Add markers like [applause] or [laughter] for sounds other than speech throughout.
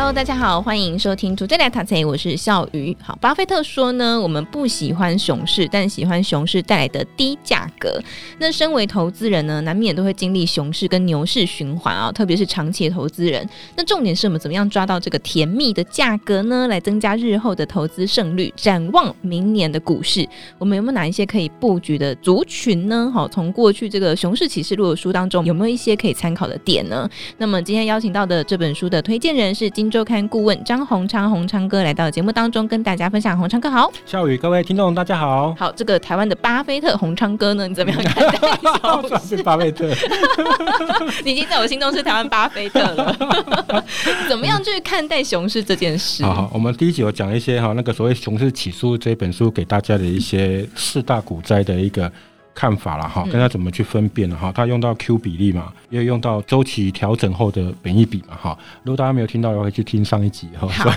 Hello，大家好，欢迎收听《Today》，我是笑鱼。好，巴菲特说呢，我们不喜欢熊市，但喜欢熊市带来的低价格。那身为投资人呢，难免都会经历熊市跟牛市循环啊，特别是长期的投资人。那重点是我们怎么样抓到这个甜蜜的价格呢？来增加日后的投资胜率。展望明年的股市，我们有没有哪一些可以布局的族群呢？好，从过去这个熊市启示录的书当中，有没有一些可以参考的点呢？那么今天邀请到的这本书的推荐人是周刊顾问张宏昌，宏昌哥来到节目当中跟大家分享。宏昌哥好，笑宇，各位听众大家好。好，这个台湾的巴菲特宏昌哥呢，你怎么样看待？是巴菲特，你已经在我心中是台湾巴菲特了。怎么样去看待熊市这件事？好，好，我们第一集有讲一些哈，那个所谓《熊市起诉》这本书给大家的一些四大股灾的一个。看法了哈，跟他怎么去分辨了哈？他用到 Q 比例嘛，也有用到周期调整后的本益比嘛哈。如果大家没有听到，可以去听上一集哈。好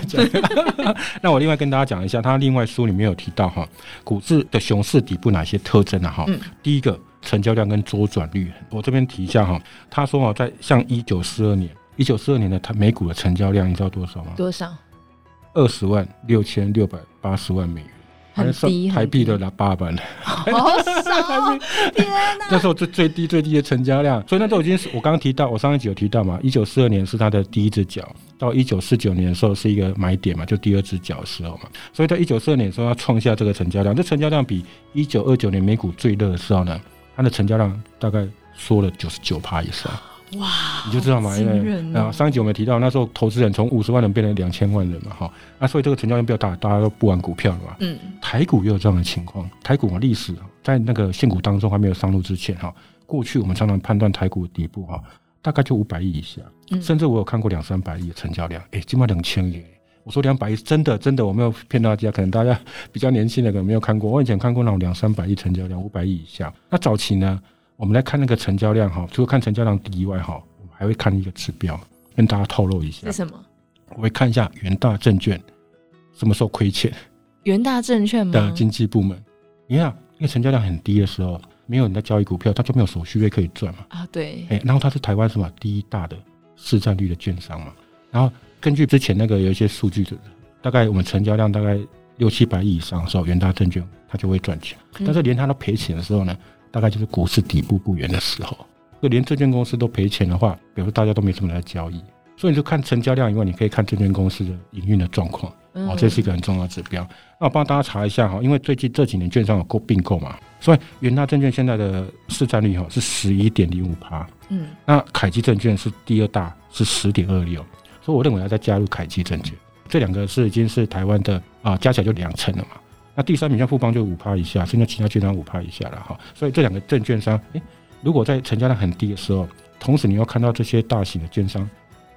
[laughs] 那我另外跟大家讲一下，他另外书里面有提到哈，股市的熊市底部哪些特征呢哈？第一个成交量跟周转率，我这边提一下哈。他说哦，在像一九四二年，一九四二年的他美股的成交量，你知道多少吗？多少？二十万六千六百八十万美元。台币的了八百，[laughs] 好少！[laughs] 天哪！那时候最最低最低的成交量，所以那都已经是我刚刚提到，我上一集有提到嘛。一九四二年是它的第一只脚，到一九四九年的时候是一个买点嘛，就第二只脚的时候嘛。所以在一九四二年的时候要创下这个成交量，这成交量比一九二九年美股最热的时候呢，它的成交量大概缩了九十九趴以上。哇，你就知道嘛，哦、因为啊，上一集我们提到那时候投资人从五十万人变成两千万人嘛，哈，那所以这个成交量比较大，大家都不玩股票了嘛。嗯，台股也有这样的情况，台股啊历史在那个现股当中还没有上路之前哈，过去我们常常判断台股的底部哈，大概就五百亿以下，甚至我有看过两三百亿的成交量，哎、欸，起码两千亿。我说两百亿真的真的我没有骗大家，可能大家比较年轻的可能没有看过，我以前看过那种两三百亿成交量，五百亿以下。那早期呢？我们来看那个成交量哈，除了看成交量低以外哈，我们还会看一个指标，跟大家透露一下。是什么？我会看一下元大证券什么时候亏钱。[laughs] 元大证券吗？的经纪部门，你看，因为成交量很低的时候，没有人在交易股票，他就没有手续费可以赚嘛。啊，对。哎，然后它是台湾什么第一大的市占率的券商嘛。然后根据之前那个有一些数据的，大概我们成交量大概六七百亿以上的时候，元大证券它就会赚钱。但是连它都赔钱的时候呢？大概就是股市底部不远的时候，就连证券公司都赔钱的话，比如说大家都没什么来交易，所以你就看成交量以外，你可以看证券公司的营运的状况，哦，这是一个很重要的指标。那我帮大家查一下哈，因为最近这几年券商有购并购嘛，所以元大证券现在的市占率哈是十一点零五趴，嗯，那凯基证券是第二大，是十点二六，所以我认为要再加入凯基证券，这两个是已经是台湾的啊，加起来就两成了嘛。那第三名像富邦就五趴以下，现在其他券商五趴以下了哈，所以这两个证券商，诶，如果在成交量很低的时候，同时你要看到这些大型的券商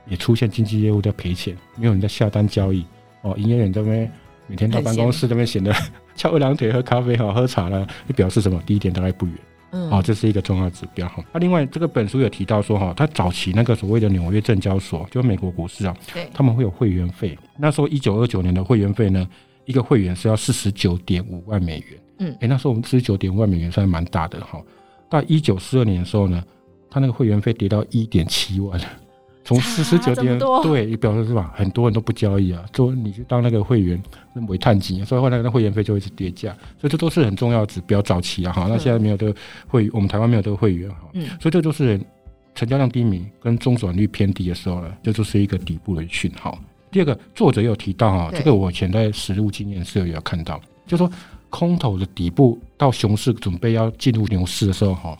也出现经纪业务在赔钱，没有人在下单交易哦，营业员这边每天到办公室这边显得 [laughs] 翘二郎腿喝咖啡哈，喝茶了，就表示什么？第一点大概不远，嗯，啊，这是一个重要指标哈。那另外这个本书有提到说哈，他早期那个所谓的纽约证交所，就美国股市啊，对，他们会有会员费，那时候一九二九年的会员费呢？一个会员是要四十九点五万美元，嗯，哎，那时候我们四十九点五万美元算是蛮大的哈。到一九四二年的时候呢，他那个会员费跌到一点七万，[laughs] 从四十九点对，也表示是吧？很多人都不交易啊，说你去当那个会员，那煤炭金，所以后来那会员费就会是跌价，所以这都是很重要的指标。早期啊哈，那现在没有这个会，我们台湾没有这个会员哈，嗯，所以这就是成交量低迷跟中转率偏低的时候呢，这就是一个底部的讯号。第二个作者有提到哈，这个我以前在实物经验是有有看到，就是说空头的底部到熊市准备要进入牛市的时候哈，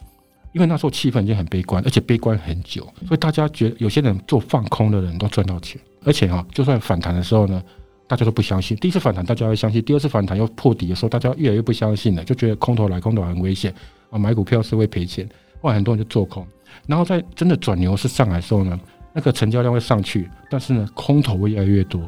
因为那时候气氛已经很悲观，而且悲观很久，所以大家觉得有些人做放空的人都赚到钱，而且哈，就算反弹的时候呢，大家都不相信。第一次反弹大家会相信，第二次反弹又破底的时候，大家越来越不相信了，就觉得空头来，空头很危险啊，买股票是会赔钱，后来很多人就做空，然后在真的转牛市上来的时候呢。那个成交量会上去，但是呢，空头会越来越多，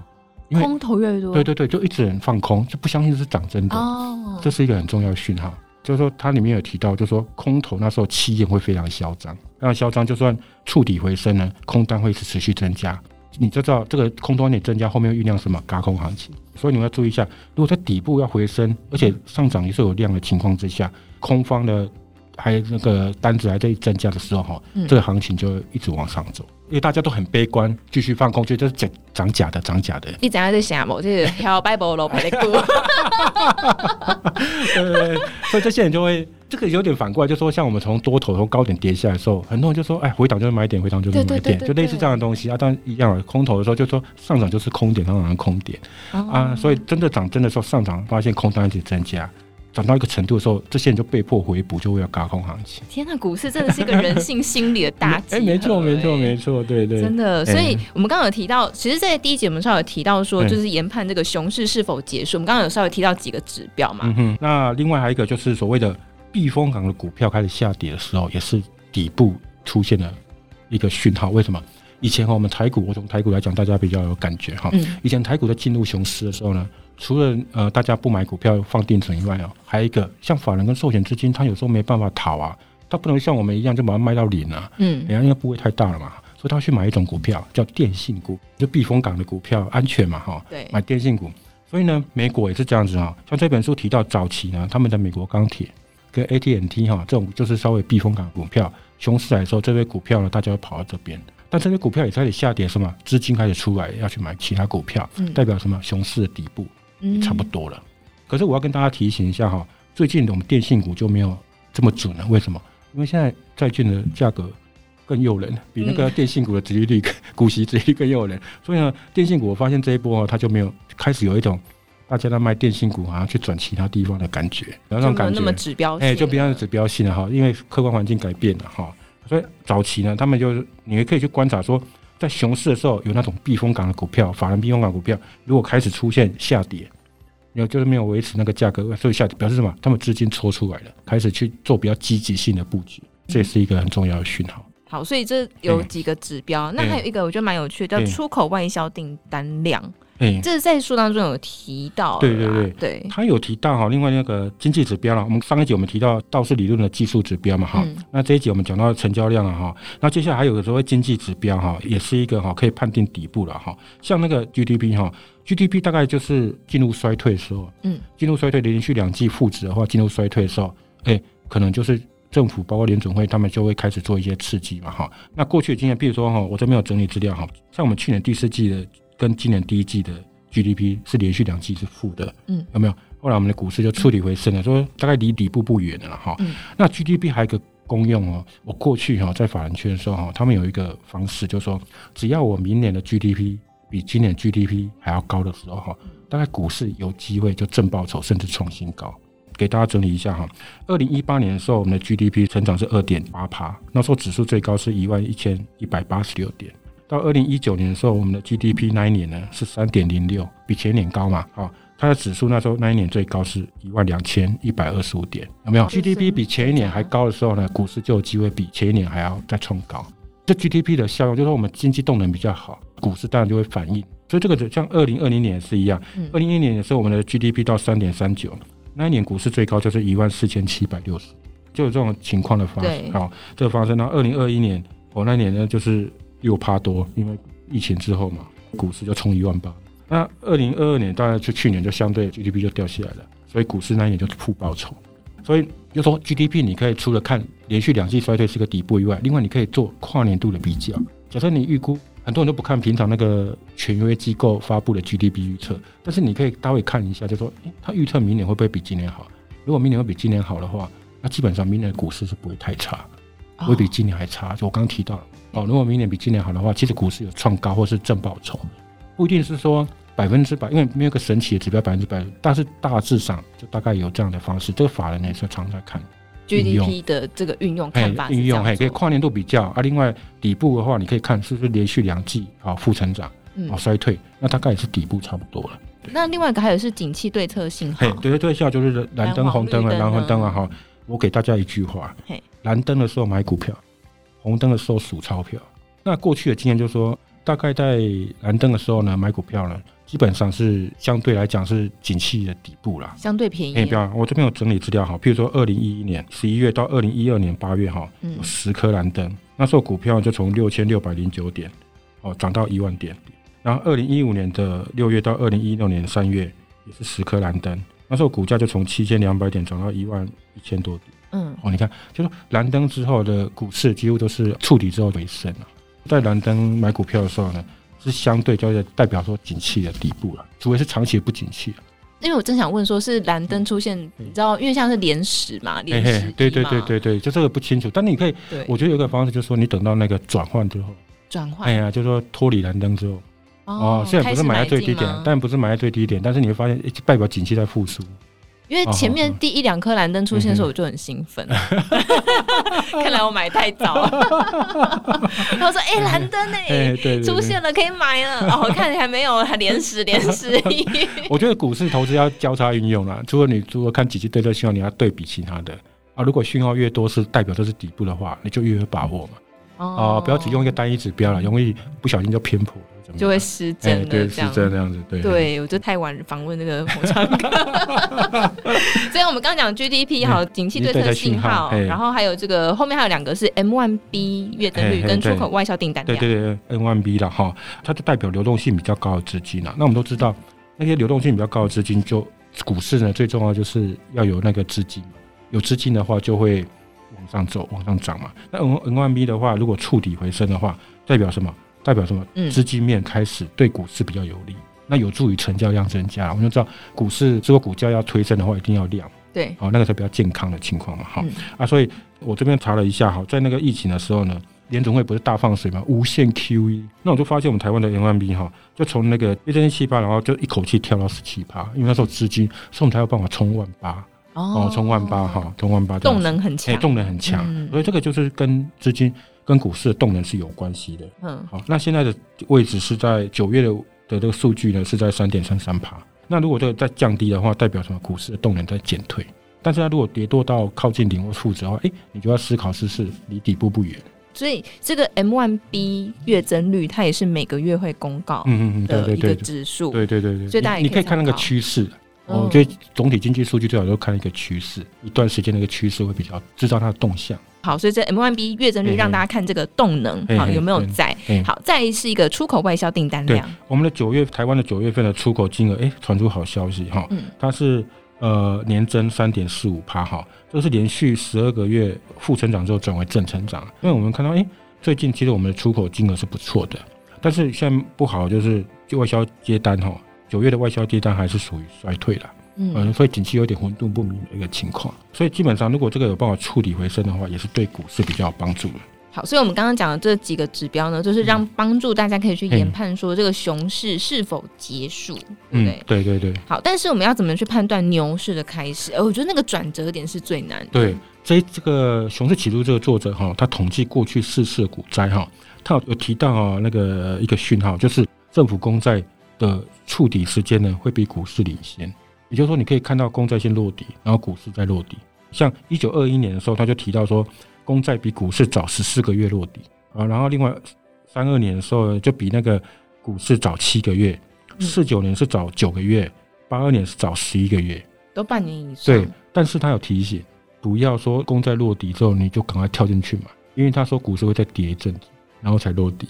因为空头越来越多，对对对，就一直人放空，就不相信是涨真的。哦，这是一个很重要的讯号，就是说它里面有提到，就是说空头那时候气焰会非常嚣张，非常嚣张，就算触底回升呢，空单会是持续增加，你就知道这个空头点增加，后面酝酿什么轧空行情，所以你们要注意一下，如果在底部要回升，而且上涨也是有量的情况之下，空方的还有那个单子还在增加的时候哈，这个行情就一直往上走。因为大家都很悲观，继续放空，觉得这是涨涨假的，涨假的。你怎样在想我就是挑白波罗白的股。对对对，所以这些人就会，这个有点反过来，就说像我们从多头从高点跌下来的时候，很多人就说，哎，回档就是买点，回档就是买点，就类似这样的东西啊。当然一样，空头的时候就说上涨就是空点，上涨是空点、哦、啊。所以真的涨真的时候上涨，发现空单一直增加。涨到一个程度的时候，这些人就被迫回补，就会要轧空行情。天呐，股市真的是一个人性心理的大忌。[laughs] 哎，没错，没错，没错，对对，真的。所以我们刚刚有提到，其实，在第一节我们稍微有提到说，就是研判这个熊市是否结束。我们刚刚有稍微提到几个指标嘛。嗯哼。那另外还有一个就是所谓的避风港的股票开始下跌的时候，也是底部出现了一个讯号。为什么？以前哈，我们台股，我从台股来讲，大家比较有感觉哈。嗯。以前台股在进入熊市的时候呢？除了呃，大家不买股票放定存以外哦，还有一个像法人跟寿险资金，他有时候没办法逃啊，他不能像我们一样就把它卖到零啊，嗯，人家因为部位太大了嘛，所以他去买一种股票叫电信股，就避风港的股票，安全嘛哈，对，买电信股。所以呢，美国也是这样子啊，像这本书提到早期呢，他们的美国钢铁跟 AT&T 哈这种就是稍微避风港股票，熊市来的时候，这些股票呢，大家会跑到这边，但这些股票也开始下跌，什么资金开始出来要去买其他股票，代表什么熊市的底部。也差不多了，嗯，可是我要跟大家提醒一下哈，最近我们电信股就没有这么准了。为什么？因为现在债券的价格更诱人，比那个电信股的殖利率、股息殖利率更诱人。所以呢，电信股我发现这一波它就没有开始有一种大家在卖电信股好像去转其他地方的感觉，然后那种感觉，那么指标，哎，就比较指标性了哈。因为客观环境改变了哈，所以早期呢，他们就是你也可以去观察说。在熊市的时候，有那种避风港的股票，法人避风港股票，如果开始出现下跌，有就是没有维持那个价格，所以下跌表示什么？他们资金抽出来了，开始去做比较积极性的布局，这也是一个很重要的讯号。好，所以这有几个指标，那还有一个我觉得蛮有趣的，叫出口外销订单量。哎，这是在书当中有提到，对对对对，他有提到哈。另外那个经济指标了，我们上一集我们提到道氏理论的技术指标嘛哈、嗯。那这一集我们讲到成交量了哈。那接下来还有个所谓经济指标哈，也是一个哈可以判定底部了哈。像那个 GDP 哈，GDP 大概就是进入衰退的时候，嗯，进入衰退连续两季负值的话，进入衰退的时候，哎，可能就是政府包括联准会他们就会开始做一些刺激嘛哈。那过去的经验，比如说哈，我这边有整理资料哈，像我们去年第四季的。跟今年第一季的 GDP 是连续两季是负的，嗯，有没有？后来我们的股市就触底回升了，说大概离底部不远了哈。那 GDP 还有一个功用哦，我过去哈在法人圈的时候哈，他们有一个方式，就是说只要我明年的 GDP 比今年 GDP 还要高的时候哈，大概股市有机会就正报酬，甚至创新高。给大家整理一下哈，二零一八年的时候，我们的 GDP 成长是二点八趴，那时候指数最高是一万一千一百八十六点。到二零一九年的时候，我们的 GDP 那一年呢是三点零六，比前年高嘛？好，它的指数那时候那一年最高是一万两千一百二十五点，有没有？GDP 比前一年还高的时候呢，股市就有机会比前一年还要再冲高。这 GDP 的效用就是我们经济动能比较好，股市当然就会反应。所以这个像二零二零年也是一样，二零一零年的时候我们的 GDP 到三点三九，那一年股市最高就是一万四千七百六十，就有这种情况的发生。好，这个发生到二零二一年，我那年呢就是。六趴多，因为疫情之后嘛，股市就冲一万八。那二零二二年，当然就去年就相对 GDP 就掉下来了，所以股市那一年就负报酬。所以就说 GDP，你可以除了看连续两季衰退是个底部以外，另外你可以做跨年度的比较。假设你预估，很多人都不看平常那个权威机构发布的 GDP 预测，但是你可以大概看一下，就说，诶，他预测明年会不会比今年好？如果明年会比今年好的话，那基本上明年的股市是不会太差，会比今年还差。就我刚刚提到了。哦，如果明年比今年好的话，其实股市有创高或是正报酬，不一定是说百分之百，因为没有个神奇的指标百分之百，但是大致上就大概有这样的方式。这个法人呢也是常在看 GDP 的这个运用看法，运用还可以跨年度比较啊。另外底部的话，你可以看是不是连续两季啊负成长啊衰退，那大概也是底部差不多了。那另外一个还有是景气对策信号，对对对，效就是蓝灯红灯啊，蓝红灯啊哈。我给大家一句话：蓝灯的时候买股票。红灯的时候数钞票，那过去的经验就是说，大概在蓝灯的时候呢，买股票呢，基本上是相对来讲是景气的底部啦，相对便宜。哎，不要，我这边有整理资料哈，譬如说二零一一年十一月到二零一二年八月哈，有十颗蓝灯，那时候股票就从六千六百零九点哦，涨到一万点。然后二零一五年的六月到二零一六年三月也是十颗蓝灯，那时候股价就从七千两百点涨到一万一千多点。嗯，哦，你看，就是蓝灯之后的股市几乎都是触底之后回升了。在蓝灯买股票的时候呢，是相对叫做代表说景气的底部了，除非是长期不景气。因为我正想问，说是蓝灯出现，你知道，因为像是连十嘛，连十嘛，对对对对对，就这个不清楚。但你可以，我觉得有一个方式，就是说你等到那个转换之后，转换，哎呀，就是说脱离蓝灯之后，哦，虽然不是买在最低点，但不是买在最低点，但是你会发现，代表景气在复苏。因为前面第一两颗蓝灯出现的时候，我就很兴奋。[laughs] 看来我买太早了。[laughs] 他说：“哎，蓝灯 [laughs] 哎，出现了，可以买了。”哦，看你还没有，还连十连十。我觉得股市投资要交叉运用啦。除了你如果看几期对这信号，你要对比其他的啊。如果讯号越多是代表这是底部的话，你就越有把握嘛。哦，不要只用一个单一指标了，容易不小心就偏颇。就会失真的这样，失真这样子，对。对，我就太晚访问那个。[laughs] 所以，我们刚刚讲 GDP [laughs] 好，景气对策信号，然后还有这个后面还有两个是 M1B 月增率跟出口外销订单量。对对对，M1B 的哈，它就代表流动性比较高的资金了。那我们都知道，那些流动性比较高的资金，就股市呢最重要就是要有那个资金，有资金的话就会往上走，往上涨嘛。那 N N one B 的话，如果触底回升的话，代表什么？代表什么？资金面开始对股市比较有利，嗯、那有助于成交量增加。我们就知道，股市如果股价要推升的话，一定要量。对，好，那个是比较健康的情况嘛。哈、嗯、啊，所以我这边查了一下，哈，在那个疫情的时候呢，联总会不是大放水嘛，无限 QE。那我就发现我们台湾的 N 万 B 哈，就从那个一点七八，然后就一口气跳到十七八，因为那时候资金，所以我们才有办法冲万八哦，冲万八哈，冲万八，动能很强，动能很强。嗯、所以这个就是跟资金。跟股市的动能是有关系的。嗯，好，那现在的位置是在九月的的这个数据呢，是在三点三三趴。那如果这个再降低的话，代表什么？股市的动能在减退。但是它如果跌多到靠近零或负值的话，哎、欸，你就要思考是是离底部不远。所以这个 M1B 月增率，它也是每个月会公告，嗯嗯嗯，的一个指数。对对对对，所以大家你可以看那个趋势。我觉得总体经济数据最好都看一个趋势，一段时间的一个趋势会比较知道它的动向。好，所以这 M1B 月增率让大家看这个动能，好有没有在？好，再是一个出口外销订单量。我们的九月台湾的九月份的出口金额，哎，传出好消息哈，它是呃年增三点四五趴哈，这是连续十二个月负成长之后转为正成长。因为我们看到，哎，最近其实我们的出口金额是不错的，但是现在不好就是就外销接单哈，九月的外销接单还是属于衰退的。嗯，所以景气有点混沌不明的一个情况，所以基本上如果这个有办法触底回升的话，也是对股市比较有帮助的。好，所以我们刚刚讲的这几个指标呢，就是让帮助大家可以去研判说这个熊市是否结束，对不对？对对对。好，但是我们要怎么去判断牛市的开始？呃，我觉得那个转折点是最难的。对，这这个熊市起初这个作者哈，他统计过去四次股灾哈，他有有提到啊那个一个讯号，就是政府公债的触底时间呢会比股市领先。也就是说，你可以看到公债先落底，然后股市再落底。像一九二一年的时候，他就提到说，公债比股市早十四个月落底啊。然后另外三二年的时候，就比那个股市早七个月；四九年是早九个月；八二年是早十一个月，都半年以上。对，但是他有提醒，不要说公债落底之后你就赶快跳进去买，因为他说股市会再跌一阵子，然后才落底。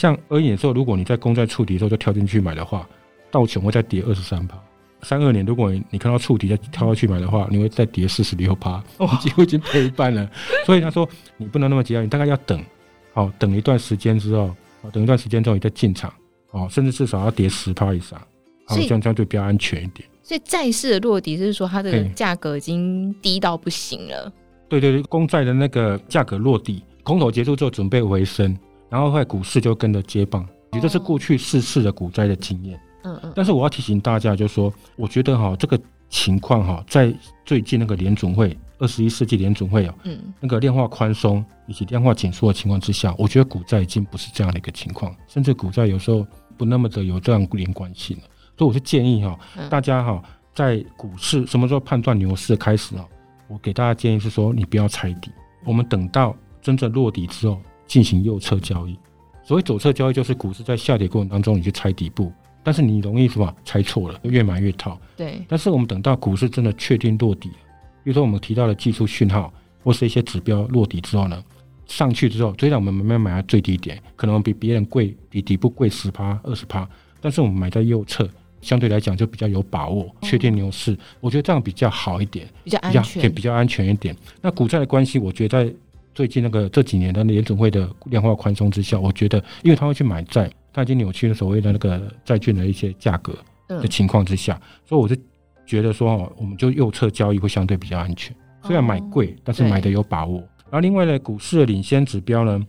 像二一年的时候，如果你在公债触底的时候就跳进去买的话，道琼会再跌二十三趴。三二年，如果你看到触底再跳下去买的话，你会再跌四十六趴，[laughs] 几乎已经赔一半了。所以他说你不能那么急啊，你大概要等，好，等一段时间之后，等一段时间之后你再进场，哦，甚至至少要跌十趴以上，好，这样这样就比较安全一点。所以债市的落底是说它的价格已经低到不行了。对对对，公债的那个价格落底，空头结束之后准备回升，然后后来股市就跟着接棒，也就是过去四次的股灾的经验。嗯嗯，但是我要提醒大家，就是说，我觉得哈，这个情况哈，在最近那个联准会二十一世纪联准会啊，嗯，那个量化宽松以及量化紧缩的情况之下，我觉得股债已经不是这样的一个情况，甚至股债有时候不那么的有这样连贯性了。所以我是建议哈，大家哈，在股市什么时候判断牛市开始啊？我给大家建议是说，你不要踩底，我们等到真正落底之后进行右侧交易。所谓左侧交易，就是股市在下跌过程当中，你去猜底部。但是你容易是吧？猜错了，越买越套。对。但是我们等到股市真的确定落底，比如说我们提到的技术讯号或是一些指标落底之后呢，上去之后，虽然我们没有买在最低点，可能比别人贵，比底部贵十趴、二十趴，但是我们买在右侧，相对来讲就比较有把握，确定牛市，我觉得这样比较好一点，比较安全，比较安全一点。那股债的关系，我觉得在最近那个这几年的联准会的量化宽松之下，我觉得，因为他会去买债，他已经扭曲了所谓的那个债券的一些价格的情况之下，所以我就觉得说，我们就右侧交易会相对比较安全。虽然买贵，但是买的有把握。然后另外呢，股市的领先指标呢，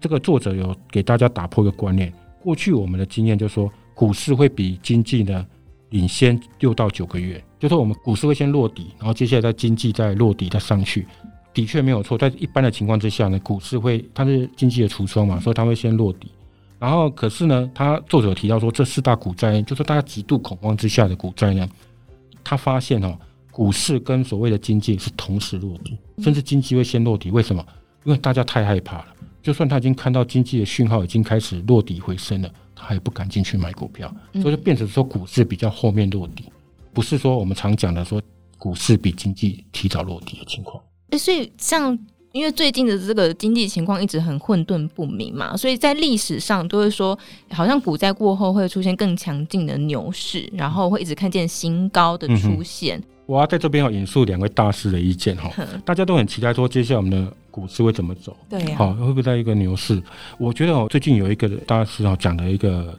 这个作者有给大家打破一个观念。过去我们的经验就是说，股市会比经济呢领先六到九个月，就是我们股市会先落底，然后接下来在经济再落底再上去。的确没有错，在一般的情况之下呢，股市会它是经济的橱窗嘛，所以它会先落底。然后可是呢，他作者提到说，这四大股灾就是大家极度恐慌之下的股灾呢，他发现哦。股市跟所谓的经济是同时落底，甚至经济会先落底。为什么？因为大家太害怕了。就算他已经看到经济的讯号已经开始落底回升了，他也不敢进去买股票，所以就变成说股市比较后面落底，不是说我们常讲的说股市比经济提早落底的情况。欸，所以像。因为最近的这个经济情况一直很混沌不明嘛，所以在历史上都会说，好像股灾过后会出现更强劲的牛市，然后会一直看见新高的出现。嗯、我要在这边要引述两位大师的意见哈，大家都很期待说接下来我们的股市会怎么走，对、啊，好会不会在一个牛市？我觉得哦，最近有一个大师啊讲的一个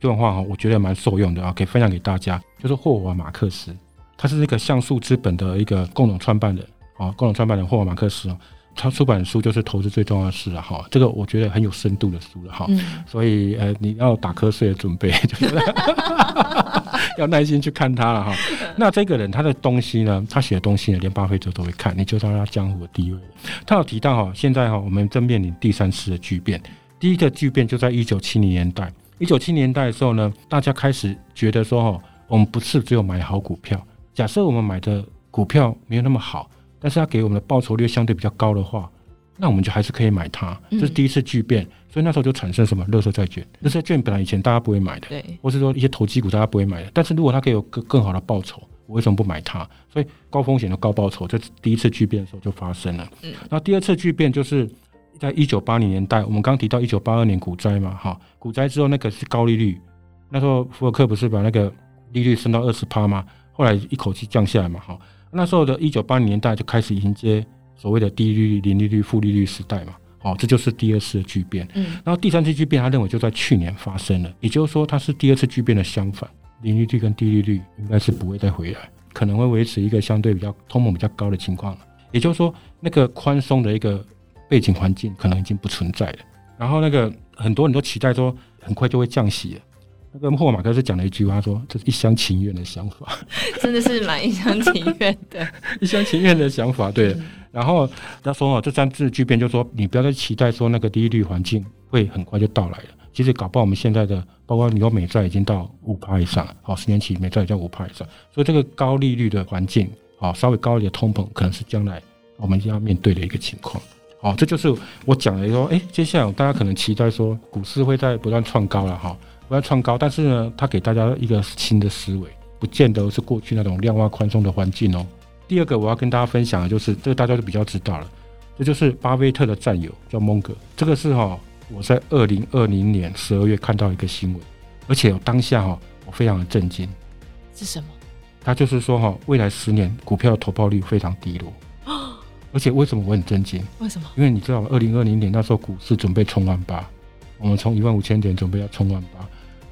这段话哈，我觉得蛮受用的啊，可以分享给大家，就是霍华马克思，他是那个像素资本的一个共同创办人。啊，共同创办人霍尔马克思哦，他出版书就是投资最重要的事了哈。这个我觉得很有深度的书了哈。嗯、所以呃，你要打瞌睡的准备，就是 [laughs] 要耐心去看他了哈。那这个人他的东西呢，他写的东西呢，连巴菲特都会看，你就知道他江湖的地位。他有提到哈，现在哈，我们正面临第三次的巨变。第一个巨变就在一九七零年代，一九七零年代的时候呢，大家开始觉得说哈，我们不是只有买好股票，假设我们买的股票没有那么好。但是它给我们的报酬率相对比较高的话，那我们就还是可以买它。这是第一次巨变，所以那时候就产生什么？垃圾债券。垃圾债券本来以前大家不会买的，对，或是说一些投机股大家不会买的。但是如果它可以有更更好的报酬，我为什么不买它？所以高风险的高报酬，这第一次巨变的时候就发生了。嗯，那第二次巨变就是在一九八零年代，我们刚提到一九八二年股灾嘛，哈，股灾之后那个是高利率，那时候福尔克不是把那个利率升到二十趴吗？后来一口气降下来嘛，哈。那时候的一九八零年代就开始迎接所谓的低利率、零利率、负利率时代嘛，哦，这就是第二次的巨变。嗯，然后第三次巨变，他认为就在去年发生了，也就是说，它是第二次巨变的相反，零利率跟低利率应该是不会再回来，可能会维持一个相对比较通膨比较高的情况了。也就是说，那个宽松的一个背景环境可能已经不存在了。然后那个很多人都期待说，很快就会降息了。那个霍马克斯讲了一句话，说：“这是一厢情愿的想法，[laughs] 真的是蛮一厢情愿的，[laughs] 一厢情愿的想法。”对。然后他说：“哦，这三次巨变，就是说你不要再期待说那个低利率环境会很快就到来了。其实搞不好我们现在的，包括你说美债已经到五趴以上，好，十年期美债已经五趴以上，所以这个高利率的环境，好，稍微高一点的通膨，可能是将来我们要面对的一个情况。好，这就是我讲的说，哎，接下来大家可能期待说股市会在不断创高了，哈。”不要创高，但是呢，他给大家一个新的思维，不见得是过去那种量化宽松的环境哦。第二个我要跟大家分享的就是，这个大家都比较知道了，这就是巴菲特的战友叫蒙格。这个是哈，我在二零二零年十二月看到一个新闻，而且当下哈，我非常的震惊。是什么？他就是说哈，未来十年股票的投报率非常低落。[gasps] 而且为什么我很震惊？为什么？因为你知道，二零二零年那时候股市准备冲万八，我们从一万五千点准备要冲万八。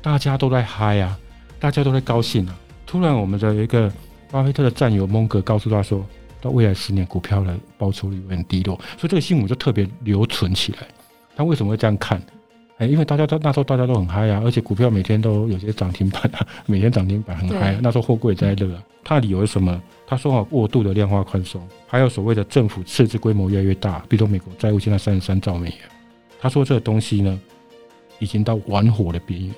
大家都在嗨啊，大家都在高兴啊！突然，我们的一个巴菲特的战友蒙格告诉他说，到未来十年股票的报酬率会很低落，所以这个新闻就特别留存起来。他为什么会这样看？哎，因为大家都那时候大家都很嗨啊，而且股票每天都有些涨停板啊，[laughs] 每天涨停板很嗨。那时候货柜在热啊。他的理由是什么？他说啊，过度的量化宽松，还有所谓的政府赤字规模越来越大，比如说美国债务现在三十三兆美元。他说这个东西呢，已经到玩火的边缘。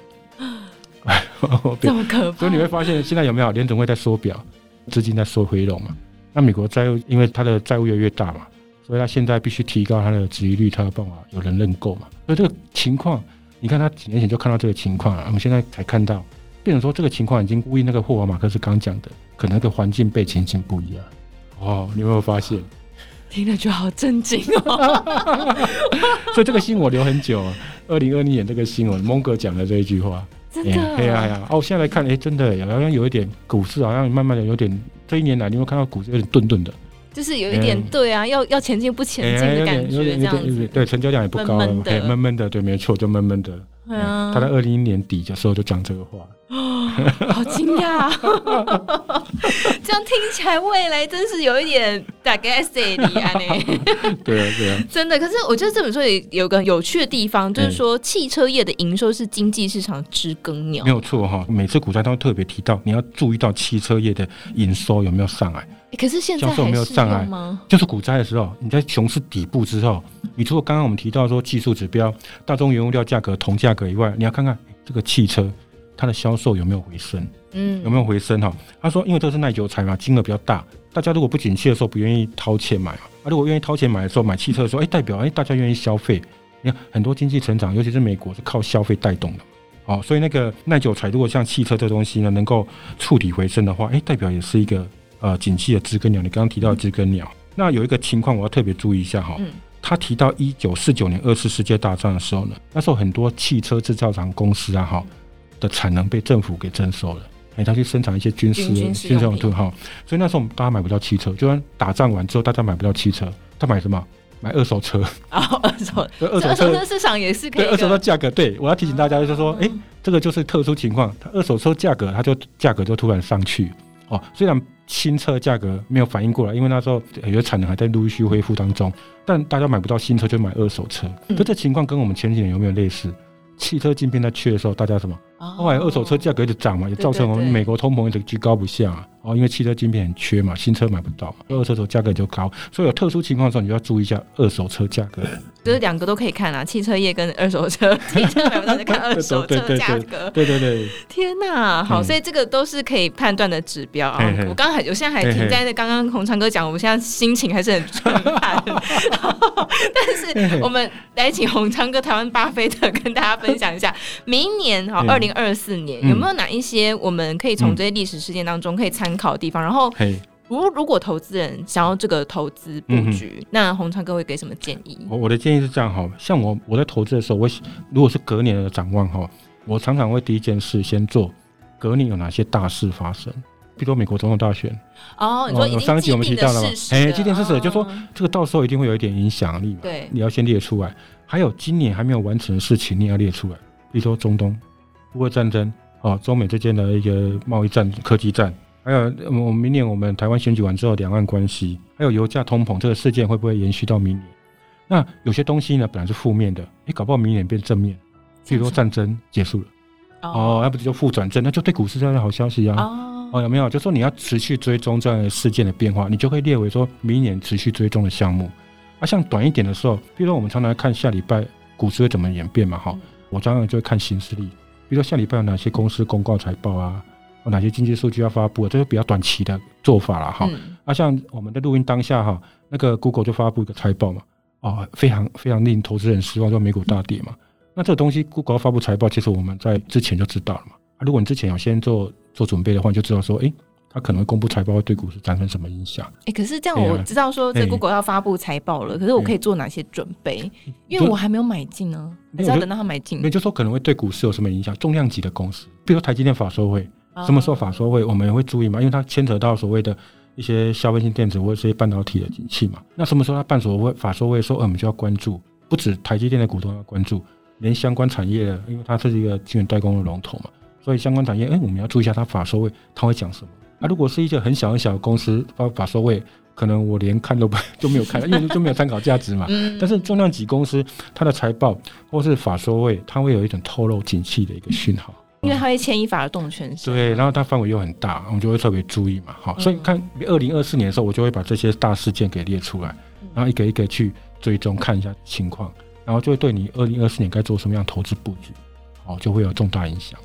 [laughs] 哎，这么可怕！所以你会发现，现在有没有联总会在缩表，资金在缩回笼嘛？那美国债务因为它的债务越来越大嘛，所以它现在必须提高它的殖利率，它有办法有人认购嘛？所以这个情况，你看他几年前就看到这个情况了，我们现在才看到，变成说这个情况已经呼应那个霍华马克思刚讲的，可能那个环境背景已经不一样。哦，你有没有发现？听了就好震惊哦。[laughs] 所以这个新闻我留很久，啊二零二零年这个新闻，蒙哥讲的这一句话，真的，哎呀哎呀，哦，现在来看，哎，真的好像有一点股市，好像慢慢的有点，这一年来你会看到股市有点顿顿的。就是有一点对啊，要要前进不前进的感觉，这样子。对，成交量也不高，闷闷的，对，没错，就闷闷的。对啊，他在二零一年底的时候就讲这个话，[gasps] 好惊讶。[laughs] 这样听起来，未来真是有一点大概谁的啊？[laughs] 对啊，对啊，真的。可是我觉得这本书也有个有趣的地方，就是说汽车业的营收是经济市场知更鸟，没有错哈。每次股灾都会特别提到，你要注意到汽车业的营收有没有上来。可是现在销售没有上来吗？就是股灾的时候，你在熊市底部之后，你除了刚刚我们提到说技术指标、大宗原物料价格同价格以外，你要看看这个汽车它的销售有没有回升，嗯，有没有回升哈？他说，因为这是耐久财嘛，金额比较大，大家如果不景气的时候不愿意掏钱买嘛，啊，如果愿意掏钱买的时候买汽车的时候，哎，代表哎大家愿意消费。你看很多经济成长，尤其是美国是靠消费带动的，哦，所以那个耐久财如果像汽车这东西呢，能够触底回升的话，哎，代表也是一个。呃，景气的知更鸟，你刚刚提到的知更鸟，嗯、那有一个情况我要特别注意一下哈。嗯、他提到一九四九年二次世界大战的时候呢，那时候很多汽车制造厂公司啊哈的产能被政府给征收了，哎，他去生产一些军事军事用途哈，所以那时候我们大家买不到汽车，就算打仗完之后大家买不到汽车，他买什么？买二手车啊，二手二手车市场也是可以。对二手车价格，对我要提醒大家就是说，哎、欸，这个就是特殊情况，它二手车价格它就价格就突然上去。哦，虽然新车价格没有反应过来，因为那时候有的产能还在陆续恢复当中，但大家买不到新车就买二手车，嗯、就这情况跟我们前几年有没有类似？汽车晶片在缺的时候，大家什么？后来二手车价格一直涨嘛，也造成我们美国通膨一直居高不下啊。哦，因为汽车晶片很缺嘛，新车买不到嘛，二手车价格就高。所以有特殊情况的时候，你就要注意一下二手车价格。[laughs] 就是两个都可以看啊，汽车业跟二手车，汽车买不到就看 [laughs] 二手车价格。对对对。天哪，好，所以这个都是可以判断的指标啊。我刚刚还，我现在还停在那刚刚洪昌哥讲，我们现在心情还是很震撼。[laughs] 但是我们来请洪昌哥，台湾巴菲特跟大家分享一下，明年哈，二零二四年有没有哪一些我们可以从这些历史事件当中可以参考的地方？然后，如如果投资人想要这个投资布局，嗯、那红川哥会给什么建议？我我的建议是这样哈，像我我在投资的时候，我如果是隔年的展望哈，我常常会第一件事先做隔年有哪些大事发生，比如说美国总统大选。哦，你说已经上一集我们提到了嘛，哎，既定事实，哦、就说这个到时候一定会有一点影响力嘛，对，你要先列出来。还有今年还没有完成的事情，你要列出来，比如说中东、乌俄战争。哦，中美之间的一个贸易战、科技战，还有我们明年我们台湾选举完之后，两岸关系，还有油价通膨这个事件会不会延续到明年？那有些东西呢，本来是负面的，哎，搞不好明年变正面，比如说战争结束了，哦，要不就负转正，那就对股市这样的好消息啊。哦，有没有？就说你要持续追踪这样的事件的变化，你就会列为说明年持续追踪的项目。啊，像短一点的时候，比如说我们常常看下礼拜股市会怎么演变嘛，哈，我常常就会看行事历。比如说下礼拜有哪些公司公告财报啊，有哪些经济数据要发布，这是比较短期的做法了哈。嗯、啊，像我们的录音当下哈，那个 Google 就发布一个财报嘛，啊，非常非常令投资人失望，就美股大跌嘛。嗯、那这个东西 Google 发布财报，其实我们在之前就知道了嘛。啊，如果你之前有先做做准备的话，你就知道说，诶。他可能会公布财报，会对股市产生什么影响？哎，可是这样我知道说，这 Google 要发布财报了，可是我可以做哪些准备？因为我还没有买进呢，还是要等到它买进。也就是说，可能会对股市有什么影响？重量级的公司，比如说台积电法说会，什么时候法说会，我们也会注意嘛？因为它牵扯到所谓的一些消费性电子或者这些半导体的景气嘛。那什么时候它办所谓法说会，说我们就要关注，不止台积电的股东要关注，连相关产业的，因为它是一个晶圆代工的龙头嘛，所以相关产业，哎，我们要注意一下它法说会，它会讲什么。啊，如果是一个很小很小的公司发法说位，可能我连看都不 [laughs] 都没有看，因为就没有参考价值嘛。嗯。但是重量级公司，它的财报或是法说会，它会有一种透露景气的一个讯号，因为它会牵一发而动全身。对，然后它范围又很大，我们就会特别注意嘛。好，所以看二零二四年的时候，我就会把这些大事件给列出来，然后一个一个去追踪看一下情况，然后就会对你二零二四年该做什么样投资布局，好，就会有重大影响。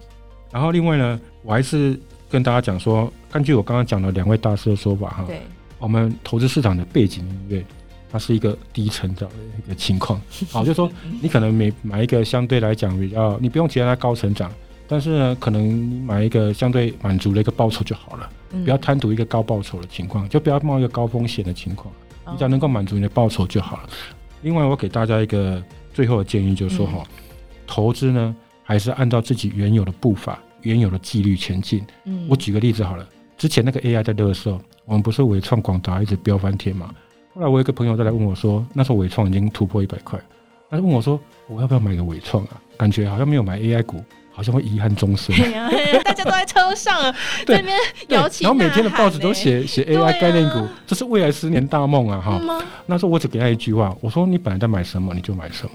然后另外呢，我还是。跟大家讲说，根据我刚刚讲的两位大师的说法哈，对，我们投资市场的背景音乐，它是一个低成长的一个情况。[laughs] 好，就是说你可能每买一个相对来讲比较，你不用期待它高成长，但是呢，可能你买一个相对满足的一个报酬就好了，不要贪图一个高报酬的情况，就不要冒一个高风险的情况。你只要能够满足你的报酬就好了。另外，我给大家一个最后的建议，就是说哈，嗯、投资呢还是按照自己原有的步伐、原有的纪律前进。嗯，我举个例子好了，之前那个 AI 在热的时候，我们不是伟创、广达一直飙翻天嘛？后来我有一个朋友再来问我说，那时候伟创已经突破一百块，他就问我说，我要不要买个伟创啊？感觉好像没有买 AI 股。好像会遗憾终生。对呀，大家都在车上，[laughs] 在那边摇旗呐喊。然后每天的报纸都写写 AI 概念股，这是未来十年大梦啊！哈，那时候我只给他一句话，我说你本来在买什么，你就买什么。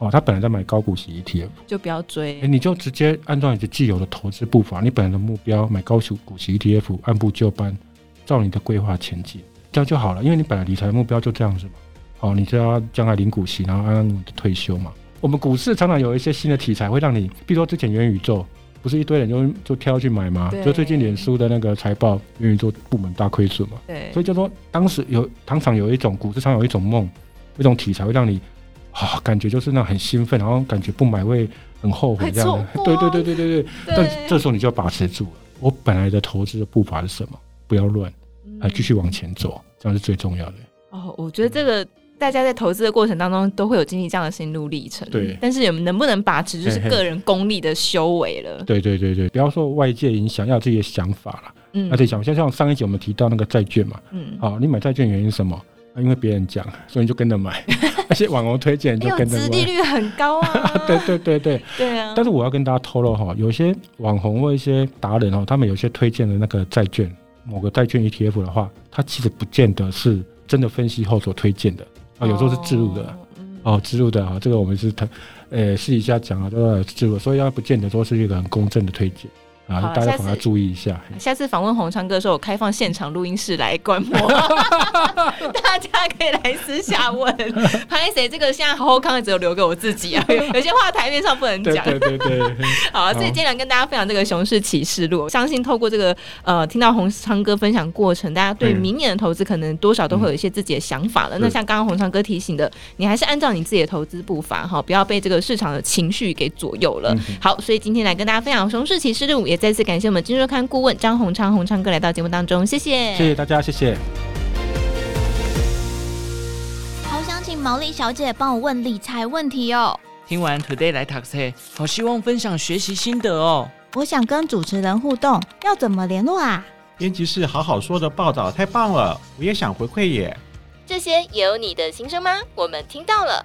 哦，他本来在买高股息 ETF，就不要追。你就直接按照你的既有的投资步伐，你本来的目标买高股息 ETF，按部就班，照你的规划前进，这样就好了。因为你本来理财目标就这样子嘛。哦，你就要将来领股息，然后安安稳稳的退休嘛。我们股市常常有一些新的题材，会让你，比如说之前元宇宙，不是一堆人就就跳去买吗？就最近脸书的那个财报，元宇宙部门大亏损嘛。对，所以就说当时有常常有一种股市常有一种梦，一种题材会让你啊、哦，感觉就是那很兴奋，然后感觉不买会很后悔这样的。对对对对对对。对但这时候你就要把持住了，我本来的投资的步伐是什么？不要乱，还继续往前走，这样是最重要的。哦，我觉得这个。大家在投资的过程当中都会有经历这样的心路历程，对。但是有能不能把持，就是个人功力的修为了。对对对对，不要说外界影响，要有自己的想法了。嗯，而且想，像像上一集我们提到那个债券嘛，嗯，好，你买债券原因是什么？因为别人讲，所以你就跟着买。[laughs] 那些网红推荐就跟着买。殖利率很高啊。[laughs] 对对对对。对啊。但是我要跟大家透露哈，有些网红或一些达人哦，他们有些推荐的那个债券，某个债券 ETF 的话，它其实不见得是真的分析后所推荐的。啊，有时候是置入的，哦，置入的啊，这个我们是他，呃，私底下讲啊，都要置入，所以要不见得说是一个很公正的推荐。啊，大家可能要注意一下。下次访问红昌哥的时候，我开放现场录音室来观摩，[laughs] 大家可以来私下问。拍谁？这个现在好好康只有留给我自己啊，有些话台面上不能讲。对对对，对。[laughs] 好，所以今天来跟大家分享这个熊市启示录。相信透过这个呃，听到红昌哥分享过程，大家对明年的投资可能多少都会有一些自己的想法了。那像刚刚红昌哥提醒的，你还是按照你自己的投资步伐哈，不要被这个市场的情绪给左右了。好，所以今天来跟大家分享熊市启示录也。再次感谢我们今日刊顾问张洪昌洪昌哥来到节目当中，谢谢，谢谢大家，谢谢。好想请毛利小姐帮我问理财问题哦。听完 Today 来 Taxi，，好希望分享学习心得哦。我想跟主持人互动，要怎么联络啊？编辑室好好说的报道太棒了，我也想回馈耶。这些也有你的心声吗？我们听到了。